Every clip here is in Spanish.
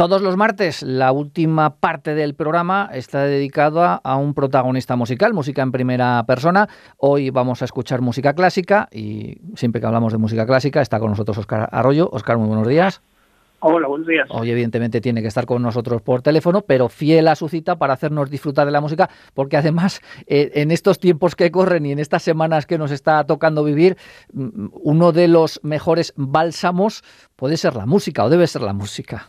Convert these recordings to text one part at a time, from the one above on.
Todos los martes, la última parte del programa está dedicada a un protagonista musical, música en primera persona. Hoy vamos a escuchar música clásica y siempre que hablamos de música clásica está con nosotros Oscar Arroyo. Oscar, muy buenos días. Hola, buenos días. Hoy evidentemente tiene que estar con nosotros por teléfono, pero fiel a su cita para hacernos disfrutar de la música, porque además eh, en estos tiempos que corren y en estas semanas que nos está tocando vivir, mm, uno de los mejores bálsamos puede ser la música o debe ser la música.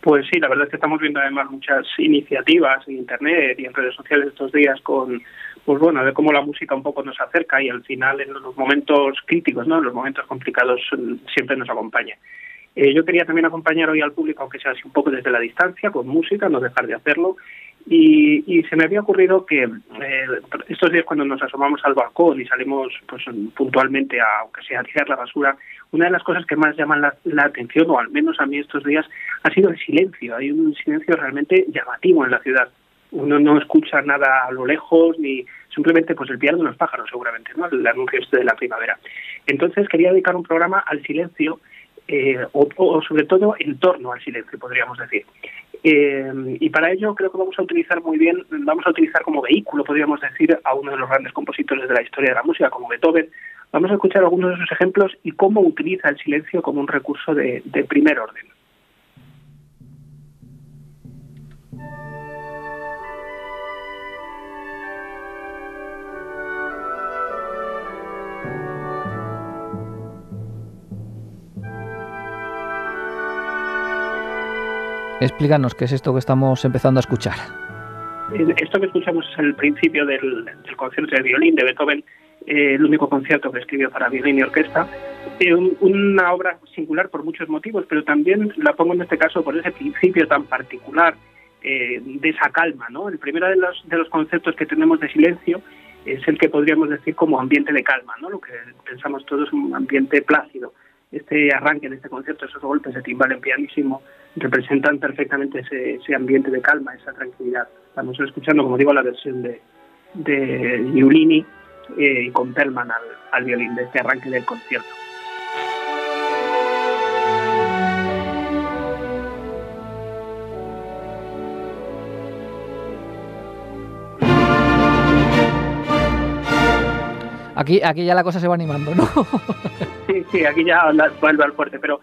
Pues sí, la verdad es que estamos viendo además muchas iniciativas en Internet y en redes sociales estos días con, pues bueno, de cómo la música un poco nos acerca y al final en los momentos críticos, ¿no? en los momentos complicados mm, siempre nos acompaña. Eh, yo quería también acompañar hoy al público, aunque sea así un poco desde la distancia, con música, no dejar de hacerlo. Y, se me había ocurrido que eh, estos días cuando nos asomamos al balcón y salimos pues puntualmente a, aunque sea a tirar la basura, una de las cosas que más llaman la, atención, o al menos a mí estos días, ha sido el silencio. Hay un silencio realmente llamativo en la ciudad. Uno no escucha nada a lo lejos, ni simplemente pues el piano de los pájaros, seguramente, ¿no? el anuncio este de la primavera. Entonces quería dedicar un programa al silencio eh, o, sobre todo en torno al silencio, podríamos decir. Eh, y para ello creo que vamos a utilizar muy bien, vamos a utilizar como vehículo, podríamos decir, a uno de los grandes compositores de la historia de la música, como Beethoven. Vamos a escuchar algunos de sus ejemplos y cómo utiliza el silencio como un recurso de primer orden. Explícanos qué es esto que estamos empezando a escuchar. Esto que escuchamos es el principio del, concierto de violín de Beethoven, eh, el único concierto que escribió para violín y orquesta. Eh, una obra singular por muchos motivos, pero también la pongo en este caso por ese principio tan particular eh, de esa calma. ¿no? El primero de los, de los conceptos que tenemos de silencio es el que podríamos decir como ambiente de calma, ¿no? lo que pensamos todos un ambiente plácido este arranque de este concierto, esos golpes de timbal en pianísimo, representan perfectamente ese, ambiente de calma, esa tranquilidad. Estamos escuchando, como digo, la versión de, de Giulini eh, con Perlman al, al violín de este arranque del concierto. Aquí, aquí ya la cosa se va animando, ¿no? sí, sí, aquí ya vuelve al fuerte, pero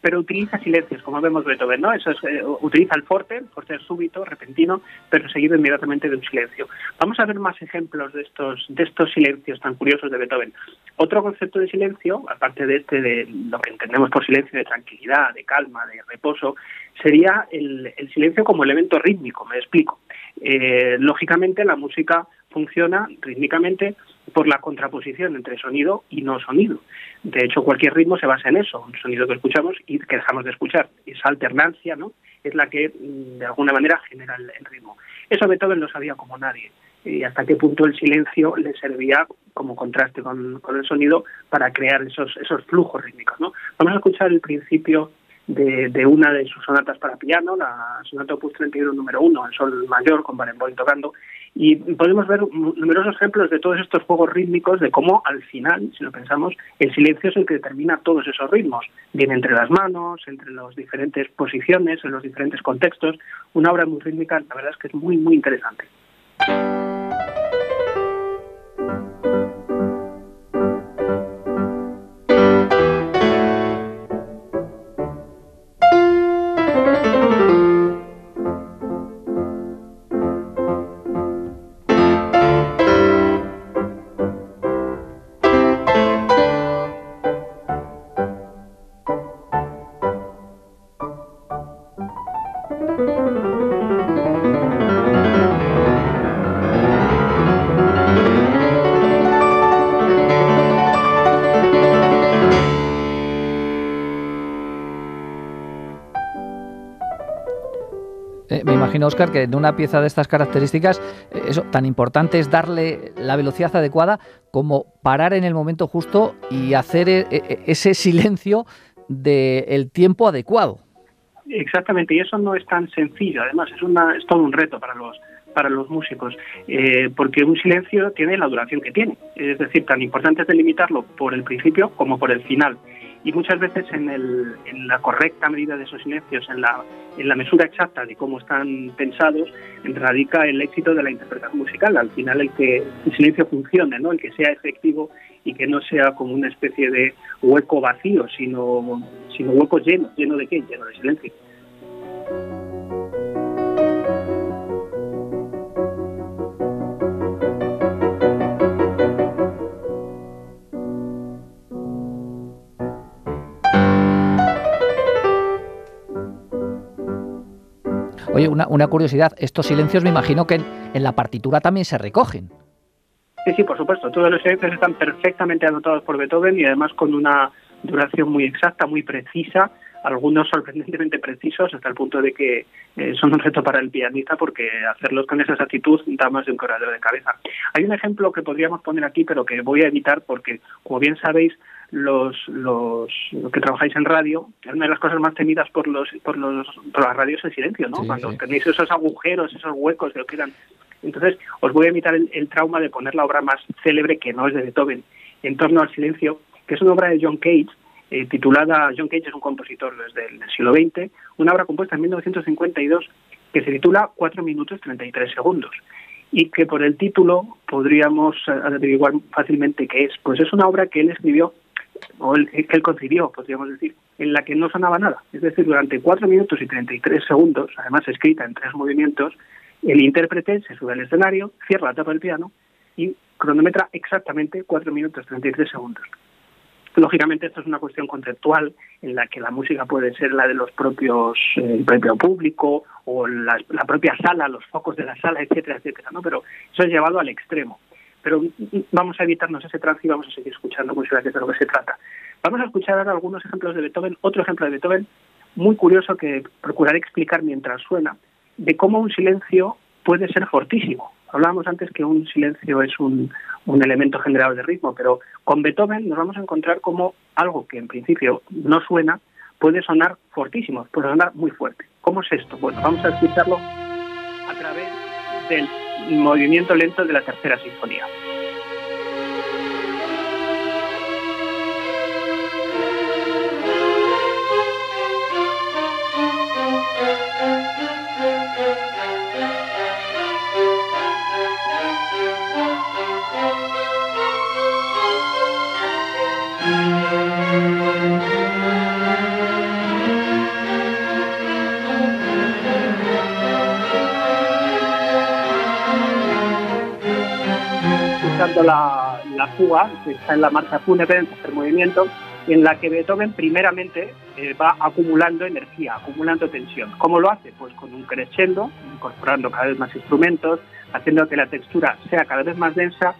pero utiliza silencios, como vemos Beethoven, ¿no? Eso es, eh, utiliza el fuerte, por ser súbito, repentino, pero seguido inmediatamente de un silencio. Vamos a ver más ejemplos de estos, de estos silencios tan curiosos de Beethoven. Otro concepto de silencio, aparte de este, de lo que entendemos por silencio, de tranquilidad, de calma, de reposo, sería el, el silencio como elemento rítmico, me explico. Eh, lógicamente la música funciona rítmicamente por la contraposición entre sonido y no sonido. De hecho, cualquier ritmo se basa en eso, un sonido que escuchamos y que dejamos de escuchar. Esa alternancia ¿no? es la que, mm, de alguna manera, genera el, ritmo. Eso Beethoven lo sabía como nadie. Y hasta qué punto el silencio le servía como contraste con, el sonido para crear esos, esos flujos rítmicos. ¿no? Vamos a escuchar el principio de, de, una de sus sonatas para piano, la sonata opus 31 número 1, el sol mayor con Barenboim tocando, y podemos ver numerosos ejemplos de todos estos juegos rítmicos, de cómo al final, si lo pensamos, el silencio es el que determina todos esos ritmos, bien entre las manos, entre las diferentes posiciones, en los diferentes contextos. Una obra muy rítmica, la verdad es que es muy, muy interesante. Imagino, Oscar, que de una pieza de estas características, eh, eso tan importante es darle la velocidad adecuada como parar en el momento justo y hacer eh, eh, ese silencio del tiempo adecuado. Exactamente, y eso no es tan sencillo, además es, una, es todo un reto para los, para los músicos, porque un silencio tiene la duración que tiene, es decir, tan importante es delimitarlo por el principio como por el final y muchas veces en, el, en la correcta medida de esos silencios, en la, en la mesura exacta de cómo están pensados, radica el éxito de la interpretación musical. Al final el que el silencio funcione, ¿no? el que sea efectivo y que no sea como una especie de hueco vacío, sino, sino hueco lleno. ¿Lleno de qué? Lleno de silencio. Oye, una, curiosidad, estos silencios me imagino que en, la partitura también se recogen. Sí, sí, por supuesto. Todos los silencios están perfectamente anotados por Beethoven y además con una duración muy exacta, muy precisa, algunos sorprendentemente precisos hasta el punto de que eh, son un reto para el pianista porque hacerlos con esa exactitud da más de un corredor de cabeza. Hay un ejemplo que podríamos poner aquí, pero que voy a evitar porque, como bien sabéis, los, los, que trabajáis en radio, es una de las cosas más temidas por los por los por las radios en silencio, ¿no? Cuando tenéis esos agujeros, esos huecos que eran. Entonces, os voy a evitar el, trauma de poner la obra más célebre que no es de Beethoven, En torno al silencio, que es una obra de John Cage, eh, titulada John Cage es un compositor desde el siglo XX, una obra compuesta en 1952 que se titula 4 minutos 33 segundos y que por el título podríamos averiguar fácilmente qué es. Pues es una obra que él escribió o el, que él concibió, podríamos decir, en la que no sonaba nada. Es decir, durante 4 minutos y 33 segundos, además escrita en tres movimientos, el intérprete se sube al escenario, cierra la tapa del piano y cronometra exactamente 4 minutos y 33 segundos. Lógicamente esto es una cuestión conceptual en la que la música puede ser la de los propios, eh, el propio público o la, la, propia sala, los focos de la sala, etcétera, etcétera, ¿no? Pero eso es llevado al extremo pero vamos a evitarnos ese trance y vamos a seguir escuchando música, que es de lo que se trata. Vamos a escuchar ahora algunos ejemplos de Beethoven, otro ejemplo de Beethoven muy curioso que procuraré explicar mientras suena, de cómo un silencio puede ser fortísimo. Hablábamos antes que un silencio es un, elemento generador de ritmo, pero con Beethoven nos vamos a encontrar como algo que en principio no suena puede sonar fortísimo, puede sonar muy fuerte. ¿Cómo es esto? Bueno, vamos a escucharlo a través del movimiento lento de la tercera sinfonía. La, fuga, que está en la marcha fúnebre, en tercer movimiento, en la que Beethoven primeramente eh, va acumulando energía, acumulando tensión. ¿Cómo lo hace? Pues con un crescendo, incorporando cada vez más instrumentos, haciendo que la textura sea cada vez más densa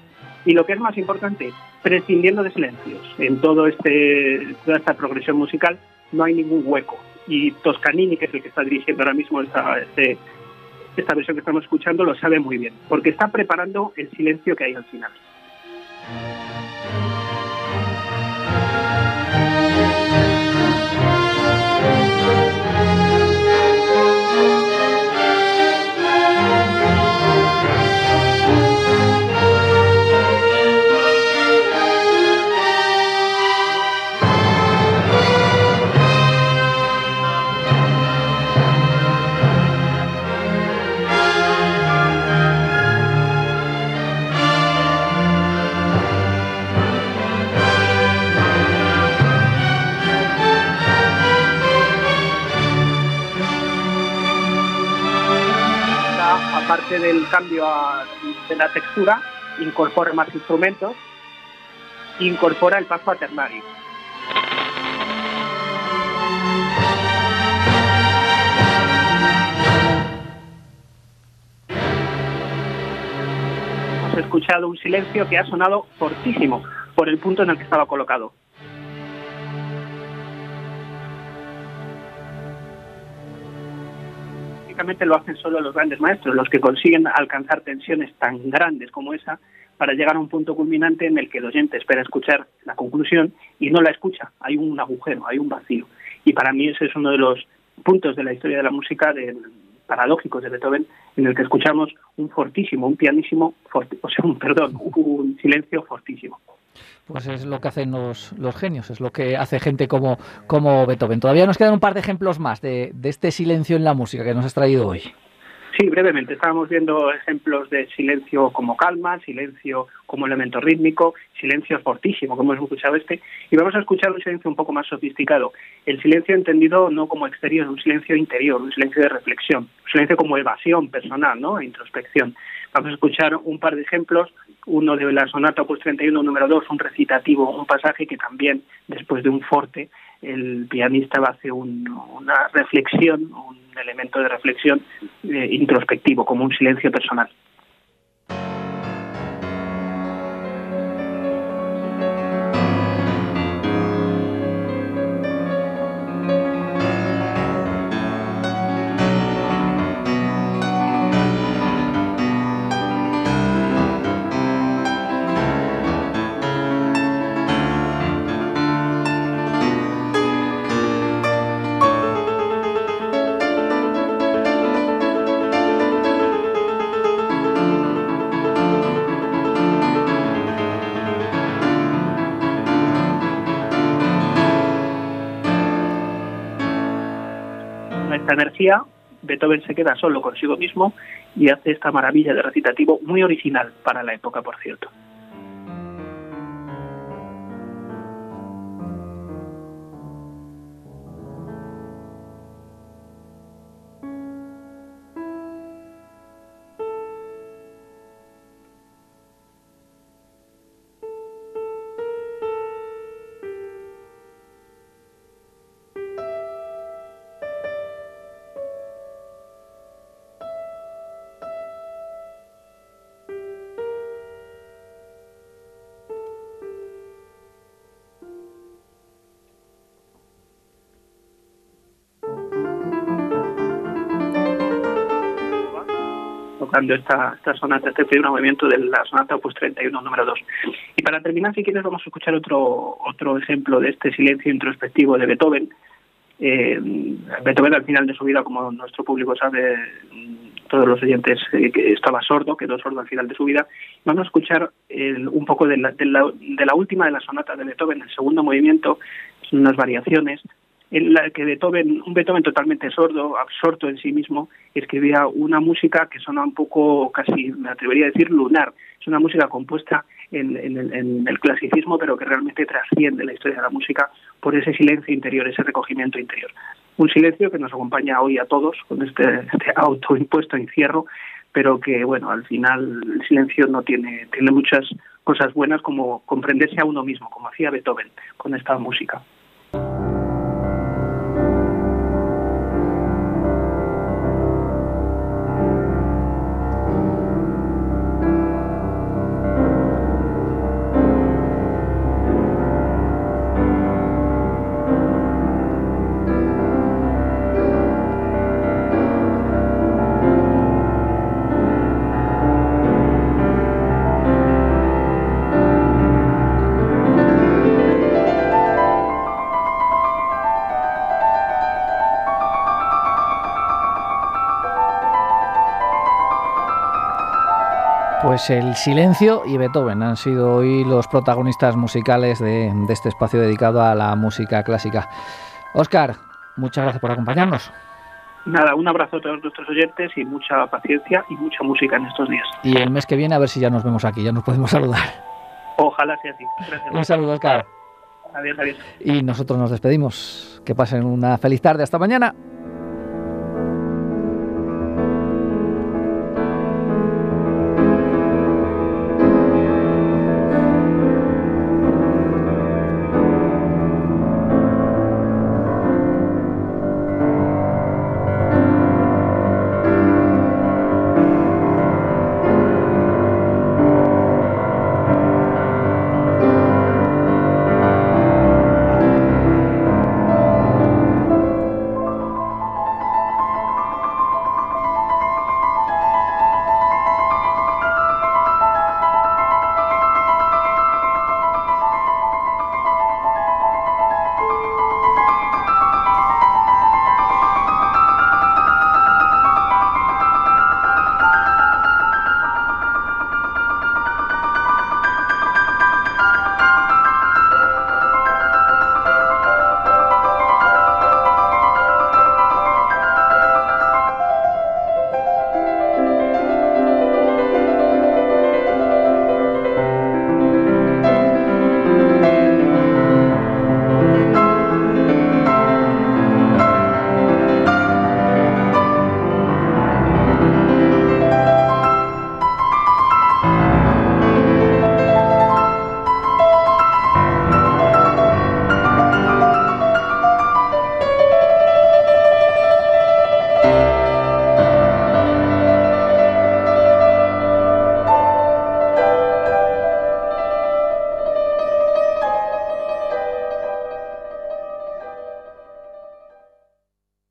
y lo que es más importante, prescindiendo de silencios. En todo este, toda esta progresión musical no hay ningún hueco. Y Toscanini, que es el que está dirigiendo ahora mismo esta, este, esta versión que estamos escuchando lo sabe muy bien, porque está preparando el silencio que hay al final. Thank you. Del cambio de la textura, incorpora más instrumentos, incorpora el paso aternario. Hemos escuchado un silencio que ha sonado fortísimo por el punto en el que estaba colocado. Lo hacen solo los grandes maestros, los que consiguen alcanzar tensiones tan grandes como esa para llegar a un punto culminante en el que el oyente espera escuchar la conclusión y no la escucha. Hay un agujero, hay un vacío. Y para mí ese es uno de los puntos de la historia de la música de, paradójicos de Beethoven en el que escuchamos un fortísimo, un pianísimo, o sea, un, perdón, un silencio fortísimo. Pues es lo que hacen los, los genios, es lo que hace gente como, como Beethoven. Todavía nos quedan un par de ejemplos más de, de este silencio en la música que nos has traído hoy. Sí, brevemente. Estábamos viendo ejemplos de silencio como calma, silencio como elemento rítmico, silencio fortísimo, como hemos escuchado este, y vamos a escuchar un silencio un poco más sofisticado. El silencio entendido no como exterior, un silencio interior, un silencio de reflexión, un silencio como evasión personal, ¿no? E introspección. Vamos a escuchar un par de ejemplos, uno de la sonata opus 31 número 2, un recitativo, un pasaje que también después de un forte el pianista va a hacer una reflexión, un elemento de reflexión eh, introspectivo, como un silencio personal. Beethoven se queda solo consigo mismo y hace esta maravilla de recitativo muy original para la época, por cierto. Tocando esta, esta sonata, este primer movimiento de la sonata opus 31 número 2. Y para terminar, si quieres, vamos a escuchar otro, otro ejemplo de este silencio introspectivo de Beethoven. Eh, Beethoven al final de su vida, como nuestro público sabe, todos los oyentes, eh, que estaba sordo, quedó sordo al final de su vida. Vamos a escuchar el, un poco de la, de, la, de la última de las sonatas de Beethoven, el segundo movimiento, unas variaciones en la que Beethoven, un Beethoven totalmente sordo, absorto en sí mismo, escribía una música que suena un poco, casi me atrevería a decir, lunar. Es una música compuesta en, en, en, el clasicismo, pero que realmente trasciende la historia de la música por ese silencio interior, ese recogimiento interior. Un silencio que nos acompaña hoy a todos con este, este autoimpuesto encierro, pero que, bueno, al final el silencio no tiene, tiene muchas cosas buenas como comprenderse a uno mismo, como hacía Beethoven con esta música. Pues el silencio y Beethoven han sido hoy los protagonistas musicales de, de, este espacio dedicado a la música clásica. Oscar, muchas gracias por acompañarnos. Nada, un abrazo a todos nuestros oyentes y mucha paciencia y mucha música en estos días. Y el mes que viene a ver si ya nos vemos aquí, ya nos podemos saludar. Ojalá sea así. Gracias. Un saludo, Oscar. Adiós, adiós. Y nosotros nos despedimos. Que pasen una feliz tarde. Hasta mañana.